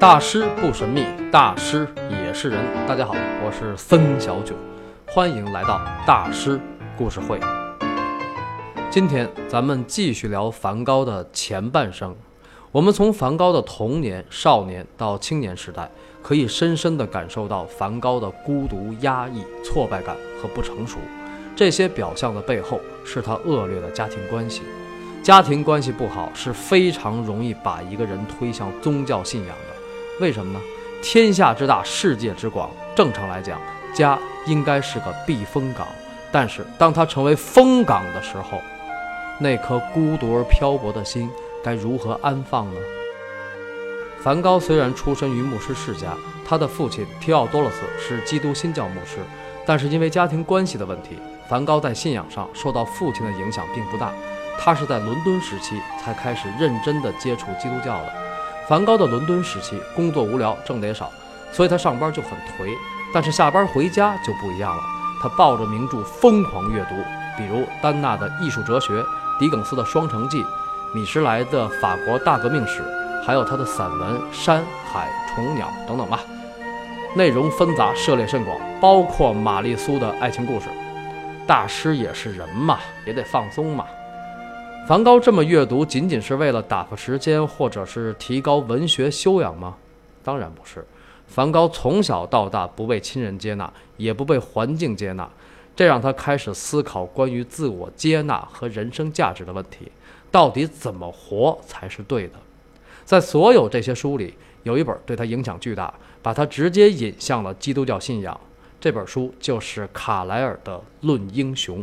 大师不神秘，大师也是人。大家好，我是森小九，欢迎来到大师故事会。今天咱们继续聊梵高的前半生。我们从梵高的童年、少年到青年时代，可以深深地感受到梵高的孤独、压抑、挫败感和不成熟。这些表象的背后，是他恶劣的家庭关系。家庭关系不好是非常容易把一个人推向宗教信仰的。为什么呢？天下之大，世界之广，正常来讲，家应该是个避风港。但是，当他成为风港的时候，那颗孤独而漂泊的心。该如何安放呢？梵高虽然出身于牧师世家，他的父亲提奥多洛斯是基督新教牧师，但是因为家庭关系的问题，梵高在信仰上受到父亲的影响并不大。他是在伦敦时期才开始认真地接触基督教的。梵高的伦敦时期工作无聊，挣得也少，所以他上班就很颓。但是下班回家就不一样了，他抱着名著疯狂阅读，比如丹纳的《艺术哲学》，狄更斯的《双城记》。米什莱的《法国大革命史》，还有他的散文《山海虫鸟》等等吧，内容纷杂，涉猎甚广，包括玛丽苏的爱情故事。大师也是人嘛，也得放松嘛。梵高这么阅读，仅仅是为了打发时间，或者是提高文学修养吗？当然不是。梵高从小到大不被亲人接纳，也不被环境接纳，这让他开始思考关于自我接纳和人生价值的问题。到底怎么活才是对的？在所有这些书里，有一本对他影响巨大，把他直接引向了基督教信仰。这本书就是卡莱尔的《论英雄》。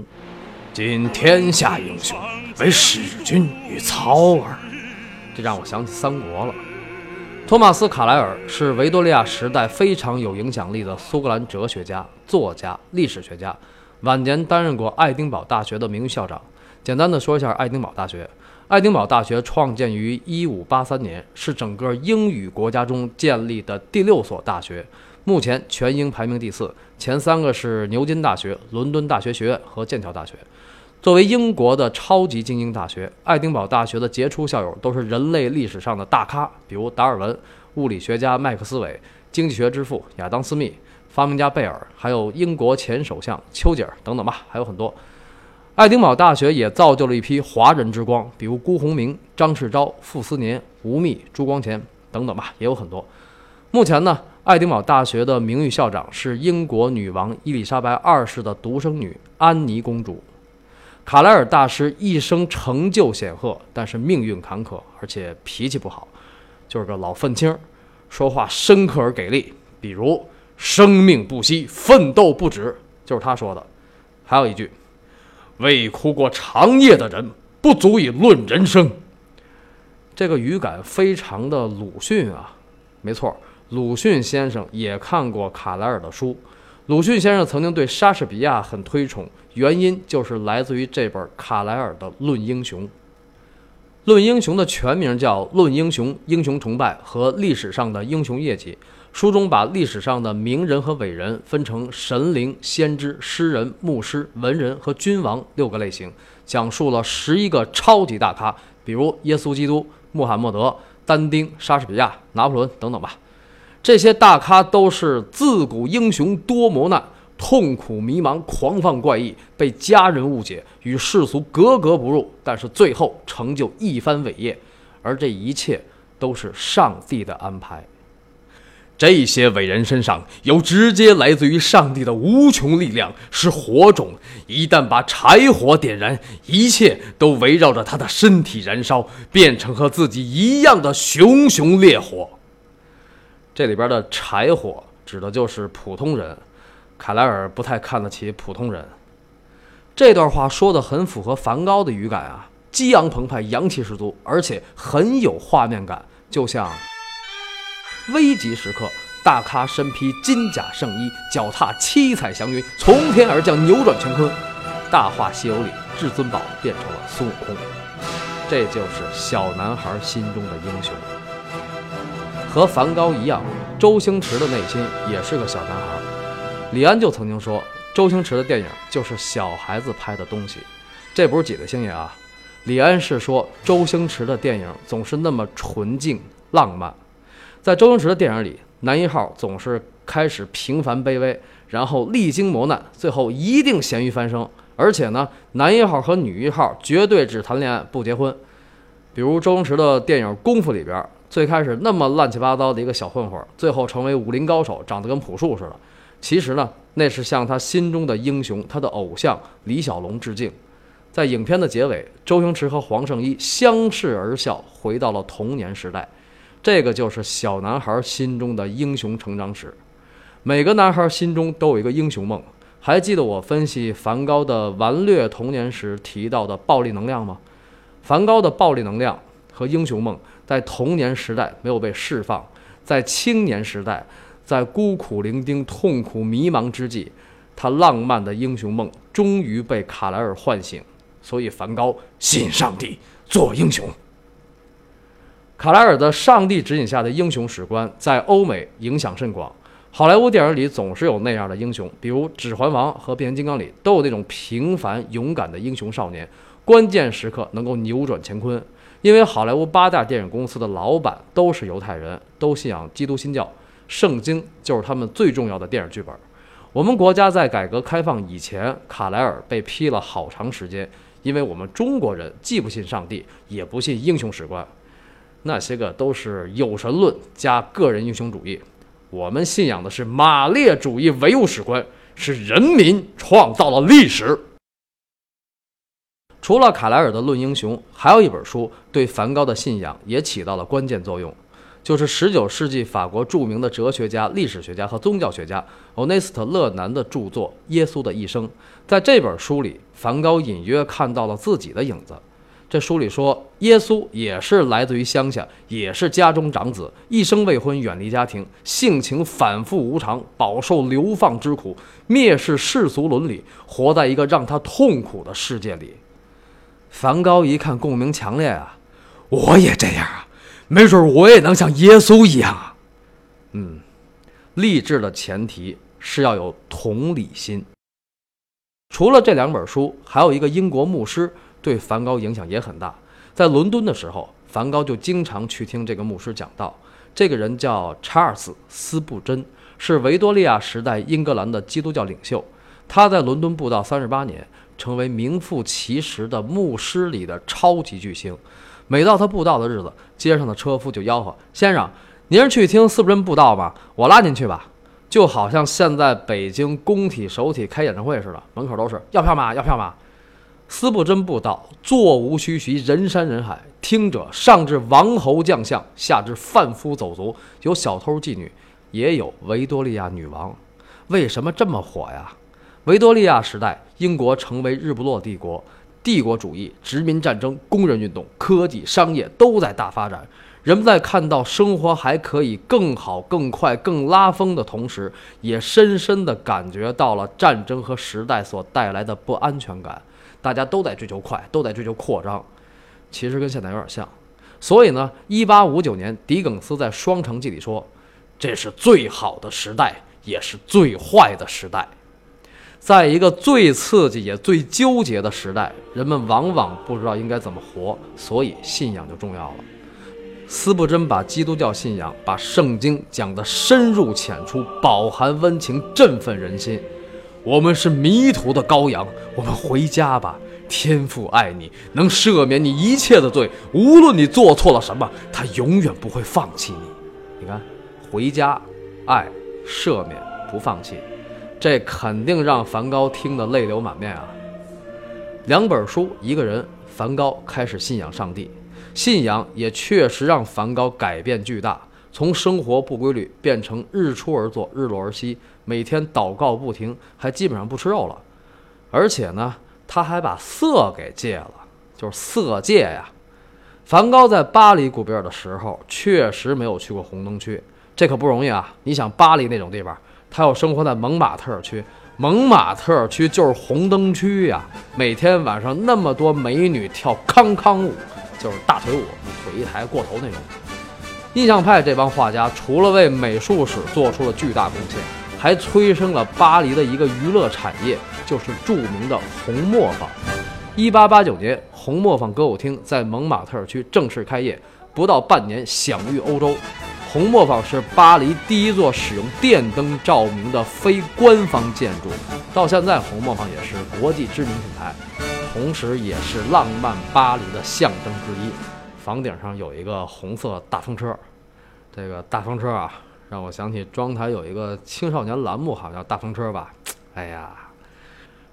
今天下英雄，为使君与操耳。这让我想起三国了。托马斯·卡莱尔是维多利亚时代非常有影响力的苏格兰哲学家、作家、历史学家，晚年担任过爱丁堡大学的名誉校长。简单的说一下爱丁堡大学。爱丁堡大学创建于1583年，是整个英语国家中建立的第六所大学，目前全英排名第四，前三个是牛津大学、伦敦大学学院和剑桥大学。作为英国的超级精英大学，爱丁堡大学的杰出校友都是人类历史上的大咖，比如达尔文、物理学家麦克斯韦、经济学之父亚当·斯密、发明家贝尔，还有英国前首相丘吉尔等等吧，还有很多。爱丁堡大学也造就了一批华人之光，比如辜鸿铭、张世钊、傅斯年、吴宓、朱光潜等等吧，也有很多。目前呢，爱丁堡大学的名誉校长是英国女王伊丽莎白二世的独生女安妮公主。卡莱尔大师一生成就显赫，但是命运坎坷，而且脾气不好，就是个老愤青，说话深刻而给力。比如“生命不息，奋斗不止”，就是他说的。还有一句。未哭过长夜的人，不足以论人生。这个语感非常的鲁迅啊，没错，鲁迅先生也看过卡莱尔的书。鲁迅先生曾经对莎士比亚很推崇，原因就是来自于这本卡莱尔的《论英雄》。《论英雄》的全名叫《论英雄：英雄崇拜和历史上的英雄业绩》。书中把历史上的名人和伟人分成神灵、先知、诗人、牧师、文人和君王六个类型，讲述了十一个超级大咖，比如耶稣基督、穆罕默德、但丁、莎士比亚、拿破仑等等吧。这些大咖都是自古英雄多磨难，痛苦迷茫，狂放怪异，被家人误解，与世俗格格不入，但是最后成就一番伟业，而这一切都是上帝的安排。这些伟人身上有直接来自于上帝的无穷力量，是火种。一旦把柴火点燃，一切都围绕着他的身体燃烧，变成和自己一样的熊熊烈火。这里边的柴火指的就是普通人，凯莱尔不太看得起普通人。这段话说的很符合梵高的语感啊，激昂澎湃，阳气十足，而且很有画面感，就像。危急时刻，大咖身披金甲圣衣，脚踏七彩祥云，从天而降，扭转乾坤。《大话西游》里，至尊宝变成了孙悟空，这就是小男孩心中的英雄。和梵高一样，周星驰的内心也是个小男孩。李安就曾经说，周星驰的电影就是小孩子拍的东西。这不是几位星爷啊，李安是说周星驰的电影总是那么纯净浪漫。在周星驰的电影里，男一号总是开始平凡卑微，然后历经磨难，最后一定咸鱼翻身。而且呢，男一号和女一号绝对只谈恋爱不结婚。比如周星驰的电影《功夫》里边，最开始那么乱七八糟的一个小混混，最后成为武林高手，长得跟朴树似的。其实呢，那是向他心中的英雄、他的偶像李小龙致敬。在影片的结尾，周星驰和黄圣依相视而笑，回到了童年时代。这个就是小男孩心中的英雄成长史。每个男孩心中都有一个英雄梦。还记得我分析梵高的顽劣童年时提到的暴力能量吗？梵高的暴力能量和英雄梦在童年时代没有被释放，在青年时代，在孤苦伶仃、痛苦迷茫之际，他浪漫的英雄梦终于被卡莱尔唤醒。所以，梵高信上帝，做英雄。卡莱尔的上帝指引下的英雄史观在欧美影响甚广。好莱坞电影里总是有那样的英雄，比如《指环王》和《变形金刚》里都有那种平凡勇敢的英雄少年，关键时刻能够扭转乾坤。因为好莱坞八大电影公司的老板都是犹太人，都信仰基督新教，圣经就是他们最重要的电影剧本。我们国家在改革开放以前，卡莱尔被批了好长时间，因为我们中国人既不信上帝，也不信英雄史观，那些个都是有神论加个人英雄主义。我们信仰的是马列主义唯物史观，是人民创造了历史。除了卡莱尔的《论英雄》，还有一本书对梵高的信仰也起到了关键作用，就是19世纪法国著名的哲学家、历史学家和宗教学家欧内斯特·勒南的著作《耶稣的一生》。在这本书里，梵高隐约看到了自己的影子。这书里说，耶稣也是来自于乡下，也是家中长子，一生未婚，远离家庭，性情反复无常，饱受流放之苦，蔑视世俗伦理，活在一个让他痛苦的世界里。梵高一看，共鸣强烈啊！我也这样啊，没准我也能像耶稣一样啊。嗯，励志的前提是要有同理心。除了这两本书，还有一个英国牧师。对梵高影响也很大。在伦敦的时候，梵高就经常去听这个牧师讲道。这个人叫查尔斯·斯布真，是维多利亚时代英格兰的基督教领袖。他在伦敦布道三十八年，成为名副其实的牧师里的超级巨星。每到他布道的日子，街上的车夫就吆喝：“先生，您是去听斯布真布道吗？我拉您去吧。”就好像现在北京工体首体开演唱会似的，门口都是要票吗？要票吗？斯布真布道，座无虚席，人山人海。听者上至王侯将相，下至贩夫走卒，有小偷妓女，也有维多利亚女王。为什么这么火呀？维多利亚时代，英国成为日不落帝国，帝国主义、殖民战争、工人运动、科技、商业都在大发展。人们在看到生活还可以更好、更快、更拉风的同时，也深深地感觉到了战争和时代所带来的不安全感。大家都在追求快，都在追求扩张，其实跟现在有点像。所以呢，一八五九年，狄更斯在《双城记》里说：“这是最好的时代，也是最坏的时代。”在一个最刺激也最纠结的时代，人们往往不知道应该怎么活，所以信仰就重要了。斯布真把基督教信仰、把圣经讲得深入浅出，饱含温情，振奋人心。我们是迷途的羔羊，我们回家吧。天父爱你，能赦免你一切的罪，无论你做错了什么，他永远不会放弃你。你看，回家，爱，赦免，不放弃，这肯定让梵高听得泪流满面啊。两本书，一个人，梵高开始信仰上帝，信仰也确实让梵高改变巨大。从生活不规律变成日出而作，日落而息，每天祷告不停，还基本上不吃肉了。而且呢，他还把色给戒了，就是色戒呀。梵高在巴黎古比尔的时候，确实没有去过红灯区，这可不容易啊。你想巴黎那种地方，他要生活在蒙马特尔区，蒙马特尔区就是红灯区呀。每天晚上那么多美女跳康康舞，就是大腿舞，腿一抬过头那种。印象派这帮画家除了为美术史做出了巨大贡献，还催生了巴黎的一个娱乐产业，就是著名的红磨坊。一八八九年，红磨坊歌舞厅在蒙马特尔区正式开业，不到半年享誉欧洲。红磨坊是巴黎第一座使用电灯照明的非官方建筑，到现在红磨坊也是国际知名品牌，同时也是浪漫巴黎的象征之一。房顶上有一个红色大风车，这个大风车啊，让我想起庄台有一个青少年栏目，好像叫大风车吧。哎呀，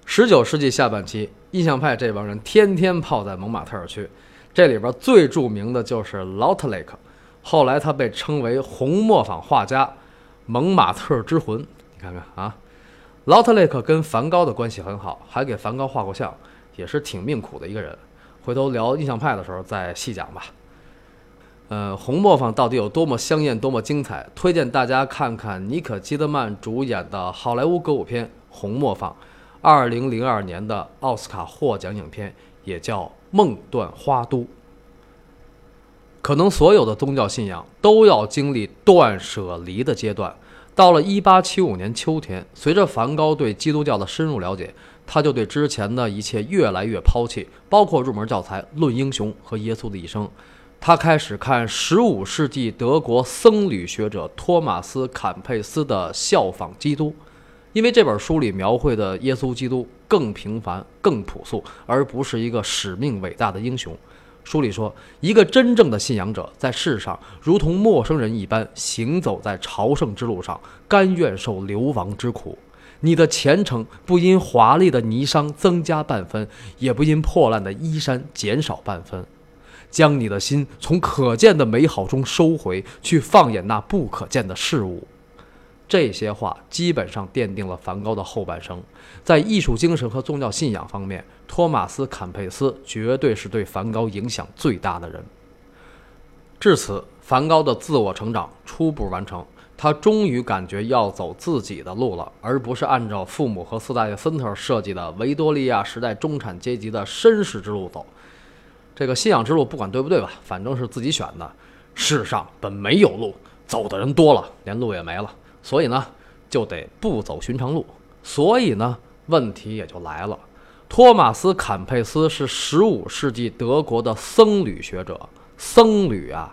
十九世纪下半期，印象派这帮人天天泡在蒙马特尔区，这里边最著名的就是劳特雷克。后来他被称为红磨坊画家，蒙马特之魂。你看看啊，劳特雷克跟梵高的关系很好，还给梵高画过像，也是挺命苦的一个人。回头聊印象派的时候再细讲吧。呃，红磨坊到底有多么香艳，多么精彩？推荐大家看看尼可基德曼主演的好莱坞歌舞片《红磨坊》，二零零二年的奥斯卡获奖影片，也叫《梦断花都》。可能所有的宗教信仰都要经历断舍离的阶段。到了1875年秋天，随着梵高对基督教的深入了解，他就对之前的一切越来越抛弃，包括入门教材《论英雄》和耶稣的一生。他开始看15世纪德国僧侣学者托马斯·坎佩斯的《效仿基督》，因为这本书里描绘的耶稣基督更平凡、更朴素，而不是一个使命伟大的英雄。书里说，一个真正的信仰者在世上如同陌生人一般行走在朝圣之路上，甘愿受流亡之苦。你的虔诚不因华丽的霓裳增加半分，也不因破烂的衣衫减少半分。将你的心从可见的美好中收回去，放眼那不可见的事物。这些话基本上奠定了梵高的后半生。在艺术精神和宗教信仰方面，托马斯·坎佩斯绝对是对梵高影响最大的人。至此，梵高的自我成长初步完成，他终于感觉要走自己的路了，而不是按照父母和四大爷森特设计的维多利亚时代中产阶级的绅士之路走。这个信仰之路不管对不对吧，反正是自己选的。世上本没有路，走的人多了，连路也没了。所以呢，就得不走寻常路。所以呢，问题也就来了。托马斯·坎佩斯是15世纪德国的僧侣学者。僧侣啊，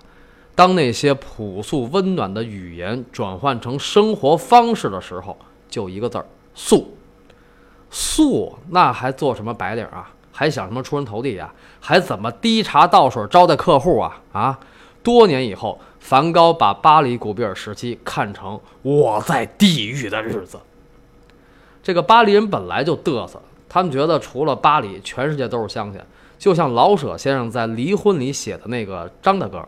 当那些朴素温暖的语言转换成生活方式的时候，就一个字儿：素。素，那还做什么白领啊？还想什么出人头地呀？还怎么滴茶倒水招待客户啊？啊！多年以后。梵高把巴黎古比尔时期看成我在地狱的日子。这个巴黎人本来就嘚瑟，他们觉得除了巴黎，全世界都是乡下。就像老舍先生在《离婚》里写的那个张大哥，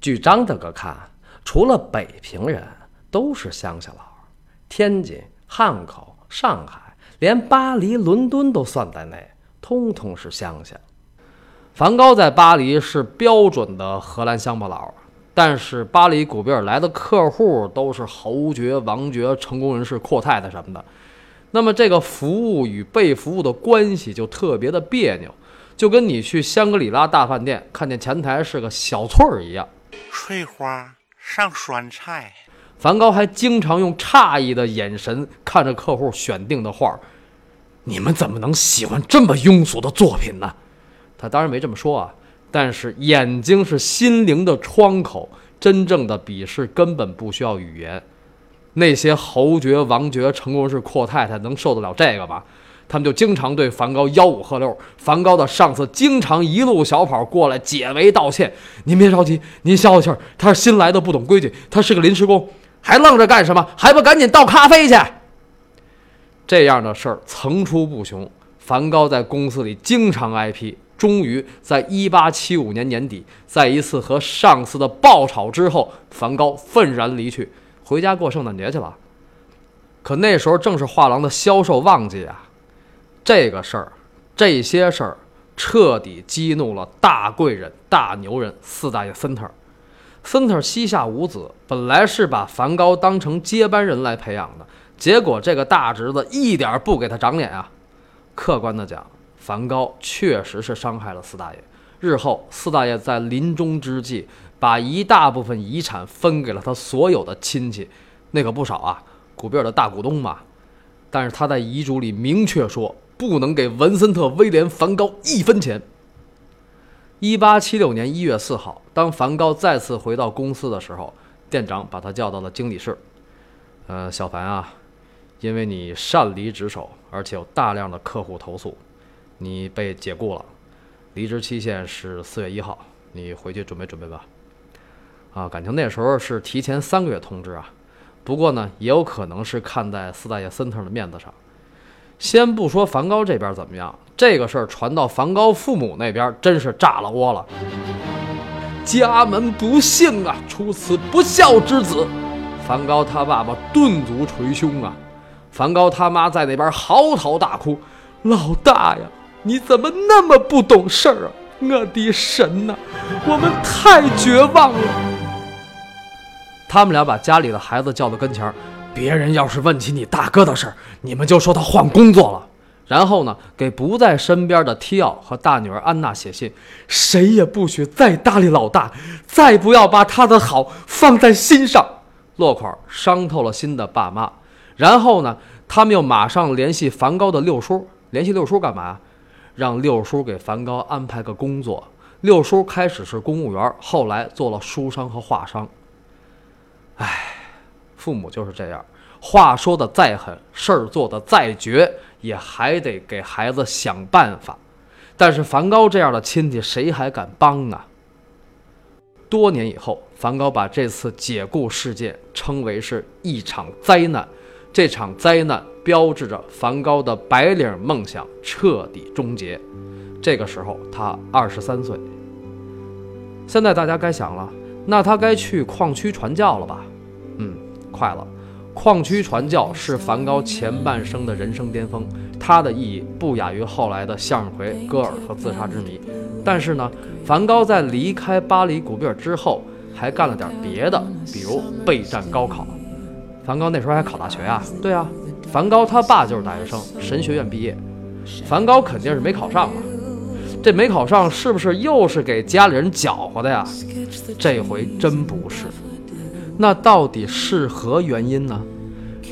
据张大哥看，除了北平人都是乡下佬，天津、汉口、上海，连巴黎、伦敦都算在内，通通是乡下。梵高在巴黎是标准的荷兰乡巴佬。但是巴黎古比尔来的客户都是侯爵、王爵、成功人士、阔太太什么的，那么这个服务与被服务的关系就特别的别扭，就跟你去香格里拉大饭店看见前台是个小翠儿一样。翠花上酸菜。梵高还经常用诧异的眼神看着客户选定的画，你们怎么能喜欢这么庸俗的作品呢？他当然没这么说啊。但是眼睛是心灵的窗口，真正的鄙视根本不需要语言。那些侯爵、王爵、成功人士、阔太太能受得了这个吗？他们就经常对梵高吆五喝六。梵高的上司经常一路小跑过来解围道歉：“您别着急，您消消气儿。他是新来的，不懂规矩，他是个临时工，还愣着干什么？还不赶紧倒咖啡去！”这样的事儿层出不穷。梵高在公司里经常挨批。终于在1875年年底，在一次和上司的爆吵之后，梵高愤然离去，回家过圣诞节去了。可那时候正是画廊的销售旺季啊！这个事儿，这些事儿，彻底激怒了大贵人、大牛人四大爷森特。森特膝下无子，本来是把梵高当成接班人来培养的，结果这个大侄子一点不给他长脸啊！客观的讲。梵高确实是伤害了四大爷。日后，四大爷在临终之际，把一大部分遗产分给了他所有的亲戚，那可不少啊，古比尔的大股东嘛。但是他在遗嘱里明确说，不能给文森特·威廉·梵高一分钱。一八七六年一月四号，当梵高再次回到公司的时候，店长把他叫到了经理室。呃，小凡啊，因为你擅离职守，而且有大量的客户投诉，你被解雇了。离职期限是四月一号，你回去准备准备吧。啊，感情那时候是提前三个月通知啊。不过呢，也有可能是看在四大爷森特的面子上。先不说梵高这边怎么样，这个事儿传到梵高父母那边，真是炸了窝了。家门不幸啊，出此不孝之子！梵高他爸爸顿足捶胸啊，梵高他妈在那边嚎啕大哭：“老大呀，你怎么那么不懂事儿啊！我的神呐，我们太绝望了！”他们俩把家里的孩子叫到跟前儿别人要是问起你大哥的事儿，你们就说他换工作了。然后呢，给不在身边的提奥和大女儿安娜写信，谁也不许再搭理老大，再不要把他的好放在心上。落款伤透了心的爸妈，然后呢，他们又马上联系梵高的六叔，联系六叔干嘛？让六叔给梵高安排个工作。六叔开始是公务员，后来做了书商和画商。唉，父母就是这样，话说的再狠，事儿做的再绝，也还得给孩子想办法。但是梵高这样的亲戚，谁还敢帮啊？多年以后，梵高把这次解雇事件称为是一场灾难。这场灾难标志着梵高的白领梦想彻底终结。这个时候，他二十三岁。现在大家该想了，那他该去矿区传教了吧？嗯，快了。矿区传教是梵高前半生的人生巅峰，它的意义不亚于后来的向日葵、歌尔和自杀之谜。但是呢，梵高在离开巴黎古比尔之后，还干了点别的，比如备战高考。梵高那时候还考大学啊？对啊，梵高他爸就是大学生，神学院毕业。梵高肯定是没考上啊，这没考上是不是又是给家里人搅和的呀？这回真不是。那到底是何原因呢？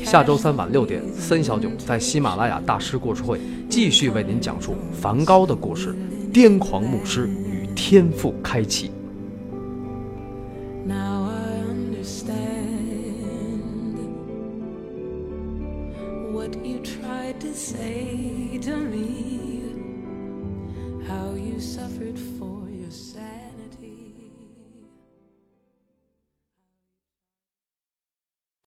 下周三晚六点，森小囧在喜马拉雅大师故事会继续为您讲述梵高的故事。癫狂牧师与天赋开启。